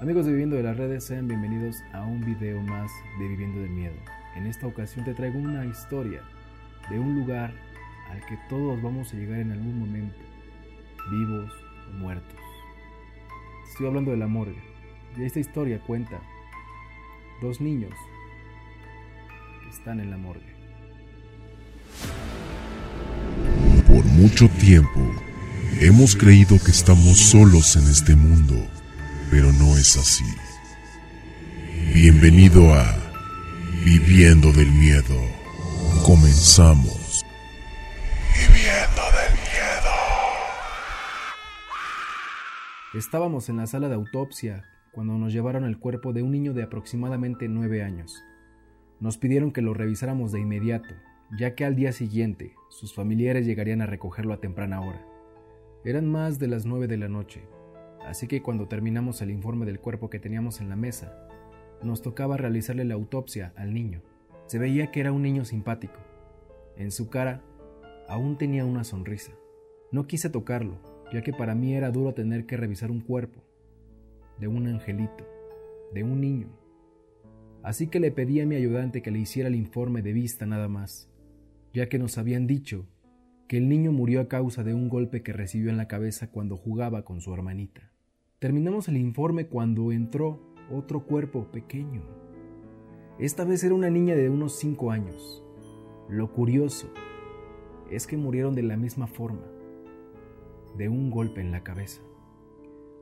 Amigos de Viviendo de las Redes, sean bienvenidos a un video más de Viviendo del Miedo. En esta ocasión te traigo una historia de un lugar al que todos vamos a llegar en algún momento, vivos o muertos. Estoy hablando de la morgue. Y esta historia cuenta dos niños que están en la morgue. Por mucho tiempo hemos creído que estamos solos en este mundo pero no es así. Bienvenido a Viviendo del Miedo. Comenzamos. Viviendo del Miedo. Estábamos en la sala de autopsia cuando nos llevaron el cuerpo de un niño de aproximadamente nueve años. Nos pidieron que lo revisáramos de inmediato, ya que al día siguiente sus familiares llegarían a recogerlo a temprana hora. Eran más de las nueve de la noche Así que cuando terminamos el informe del cuerpo que teníamos en la mesa, nos tocaba realizarle la autopsia al niño. Se veía que era un niño simpático. En su cara aún tenía una sonrisa. No quise tocarlo, ya que para mí era duro tener que revisar un cuerpo, de un angelito, de un niño. Así que le pedí a mi ayudante que le hiciera el informe de vista nada más, ya que nos habían dicho que el niño murió a causa de un golpe que recibió en la cabeza cuando jugaba con su hermanita. Terminamos el informe cuando entró otro cuerpo pequeño. Esta vez era una niña de unos 5 años. Lo curioso es que murieron de la misma forma, de un golpe en la cabeza.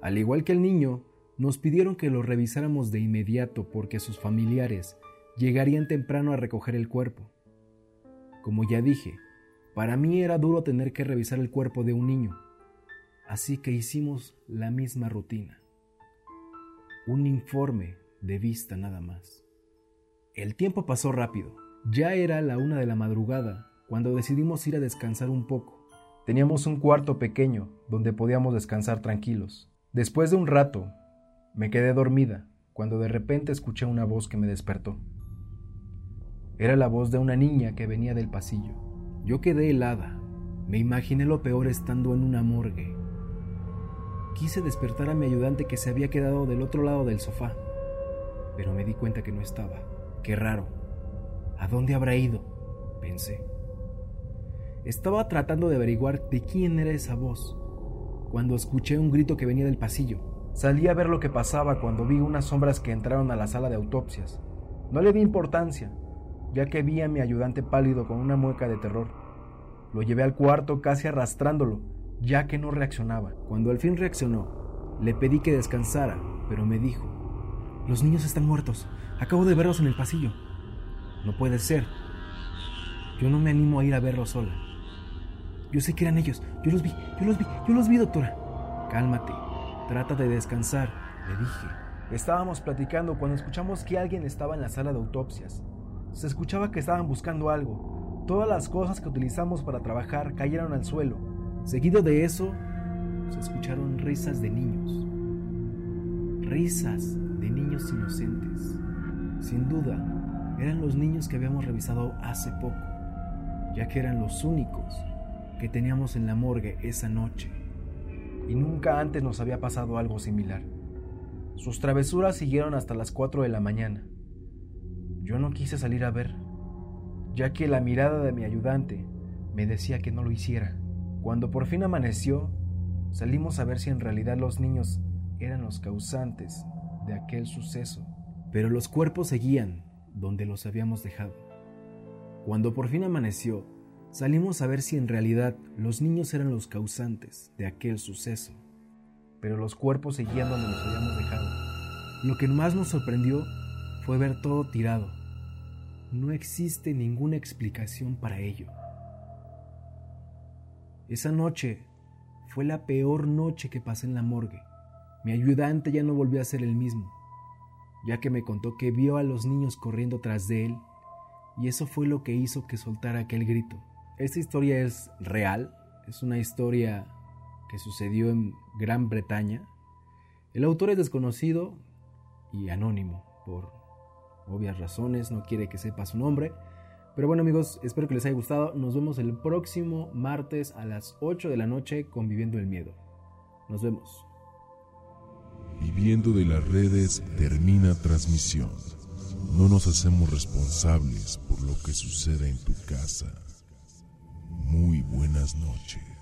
Al igual que el niño, nos pidieron que lo revisáramos de inmediato porque sus familiares llegarían temprano a recoger el cuerpo. Como ya dije, para mí era duro tener que revisar el cuerpo de un niño, así que hicimos la misma rutina. Un informe de vista nada más. El tiempo pasó rápido. Ya era la una de la madrugada cuando decidimos ir a descansar un poco. Teníamos un cuarto pequeño donde podíamos descansar tranquilos. Después de un rato, me quedé dormida cuando de repente escuché una voz que me despertó. Era la voz de una niña que venía del pasillo. Yo quedé helada. Me imaginé lo peor estando en una morgue. Quise despertar a mi ayudante que se había quedado del otro lado del sofá, pero me di cuenta que no estaba. Qué raro. ¿A dónde habrá ido? Pensé. Estaba tratando de averiguar de quién era esa voz, cuando escuché un grito que venía del pasillo. Salí a ver lo que pasaba cuando vi unas sombras que entraron a la sala de autopsias. No le di importancia, ya que vi a mi ayudante pálido con una mueca de terror. Lo llevé al cuarto casi arrastrándolo, ya que no reaccionaba. Cuando al fin reaccionó, le pedí que descansara, pero me dijo, Los niños están muertos, acabo de verlos en el pasillo. No puede ser. Yo no me animo a ir a verlos sola. Yo sé que eran ellos, yo los vi, yo los vi, yo los vi, doctora. Cálmate, trata de descansar, le dije. Estábamos platicando cuando escuchamos que alguien estaba en la sala de autopsias. Se escuchaba que estaban buscando algo. Todas las cosas que utilizamos para trabajar cayeron al suelo. Seguido de eso, se escucharon risas de niños. Risas de niños inocentes. Sin duda, eran los niños que habíamos revisado hace poco, ya que eran los únicos que teníamos en la morgue esa noche. Y nunca antes nos había pasado algo similar. Sus travesuras siguieron hasta las 4 de la mañana. Yo no quise salir a ver, ya que la mirada de mi ayudante me decía que no lo hiciera. Cuando por fin amaneció, salimos a ver si en realidad los niños eran los causantes de aquel suceso. Pero los cuerpos seguían donde los habíamos dejado. Cuando por fin amaneció, salimos a ver si en realidad los niños eran los causantes de aquel suceso. Pero los cuerpos seguían donde los habíamos dejado. Lo que más nos sorprendió fue ver todo tirado, no existe ninguna explicación para ello. Esa noche fue la peor noche que pasé en la morgue. Mi ayudante ya no volvió a ser el mismo, ya que me contó que vio a los niños corriendo tras de él y eso fue lo que hizo que soltara aquel grito. Esta historia es real, es una historia que sucedió en Gran Bretaña. El autor es desconocido y anónimo por obvias razones, no quiere que sepa su nombre. Pero bueno amigos, espero que les haya gustado. Nos vemos el próximo martes a las 8 de la noche con Viviendo el Miedo. Nos vemos. Viviendo de las redes termina transmisión. No nos hacemos responsables por lo que suceda en tu casa. Muy buenas noches.